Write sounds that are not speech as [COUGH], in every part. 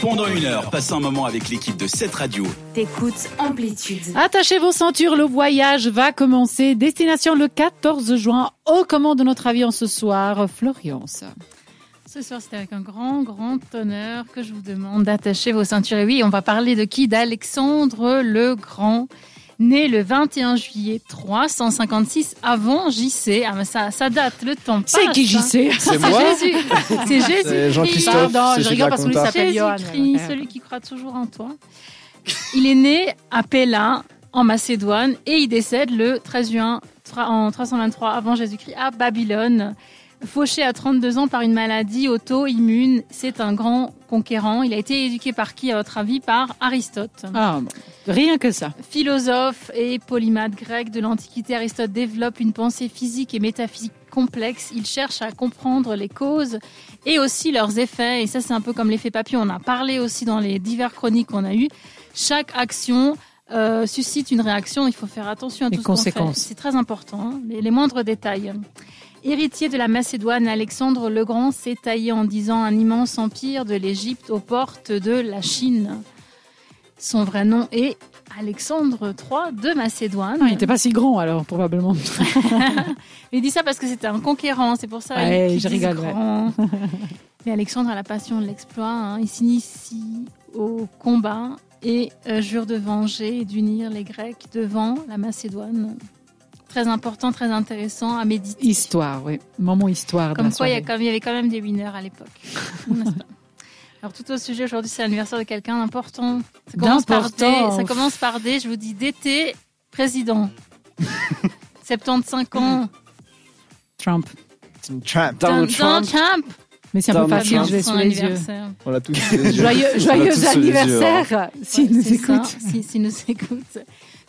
Pendant une heure, passez un moment avec l'équipe de cette radio. T'écoutes Amplitude. Attachez vos ceintures, le voyage va commencer. Destination le 14 juin. Au commande de notre avion ce soir, Florence. Ce soir, c'est avec un grand, grand honneur que je vous demande d'attacher vos ceintures. Et oui, on va parler de qui? D'Alexandre le Grand, né le 21 juillet 356 avant JC. Ah, mais ça, ça date, le temps passe. C'est qui hein. JC [LAUGHS] C'est moi Jésus. [LAUGHS] C'est Jésus. C'est Jean-Christophe. Pardon, c'est je rigole parce que lui s'appelle Johan. Jésus-Christ, celui qui croit toujours en toi. Il est né à Pella, en Macédoine, et il décède le 13 juin en 323 avant Jésus-Christ à Babylone. Fauché à 32 ans par une maladie auto-immune, c'est un grand conquérant. Il a été éduqué par qui, à votre avis? Par Aristote. Ah, bon. Rien que ça. Philosophe et polymathe grec de l'Antiquité, Aristote développe une pensée physique et métaphysique complexe. Il cherche à comprendre les causes et aussi leurs effets. Et ça, c'est un peu comme l'effet papillon. On a parlé aussi dans les divers chroniques qu'on a eues. Chaque action euh, suscite une réaction. Il faut faire attention à Les tout ce qu'on fait. conséquences. C'est très important, hein, les, les moindres détails. Héritier de la Macédoine, Alexandre le Grand s'est taillé en disant un immense empire de l'Égypte aux portes de la Chine. Son vrai nom est Alexandre III de Macédoine. Non, il n'était pas si grand alors, probablement. [LAUGHS] Il dit ça parce que c'était un conquérant, c'est pour ça Ouais, je. [LAUGHS] Mais Alexandre a la passion de l'exploit. hein. Il s'initie au combat et euh, jure de venger et d'unir les Grecs devant la Macédoine. Très important, très intéressant à méditer. Histoire, oui. Moment histoire. Comme quoi, il y, a soirée. comme- il y avait quand même des winners à l'époque. [LAUGHS] Alors, tout au sujet, aujourd'hui, c'est l'anniversaire de quelqu'un d'important. Ça commence par D. D'important. Ça commence par D. Je vous dis d'été, président. [LAUGHS] 75 ans. Trump. Trump. Donald Donald Trump. Trump. Mais c'est un peu facile, Trump. je l'ai Son sous les yeux. On l'a tous sous les yeux. Joyeux, hein. anniversaire, s'il Ouais, nous c'est ça, écoute. si- S'il nous [LAUGHS] écoute.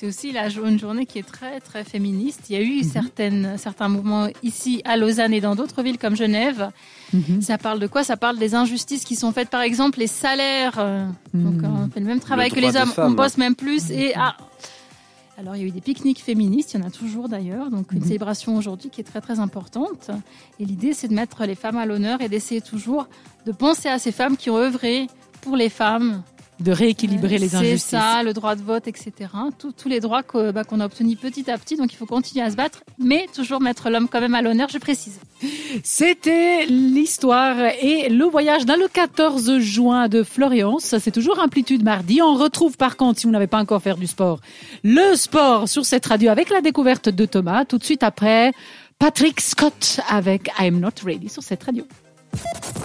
C'est aussi la, une journée qui est très, très féministe. Il y a eu Mhm. certaines, certains mouvements ici à Lausanne et dans d'autres villes comme Genève. Mhm. Ça parle de quoi? Ça parle des injustices qui sont faites, par exemple, les salaires. euh, Donc, Mhm. on fait le même travail Le que les hommes. femmes. On bosse même plus. Et ah, alors, il y a eu des pique-niques féministes. Il y en a toujours d'ailleurs. Donc, une célébration aujourd'hui qui est très, très importante. Et l'idée, c'est de mettre les femmes à l'honneur et d'essayer toujours de penser à ces femmes qui ont œuvré pour les femmes. De rééquilibrer les C'est injustices. ça, le droit de vote, etc. Tous- tous les droits bah, qu'on a obtenus petit à petit. Donc, il faut continuer à se battre, mais toujours mettre l'homme quand même à l'honneur, je précise. C'était l'histoire et le voyage dans le 14 juin de Florence. C'est toujours Amplitude mardi. On retrouve par contre, si vous n'avez pas encore fait du sport, le sport sur cette radio avec la découverte de Thomas. Tout de suite après, Patrick Scott avec I'm Not Ready sur cette radio.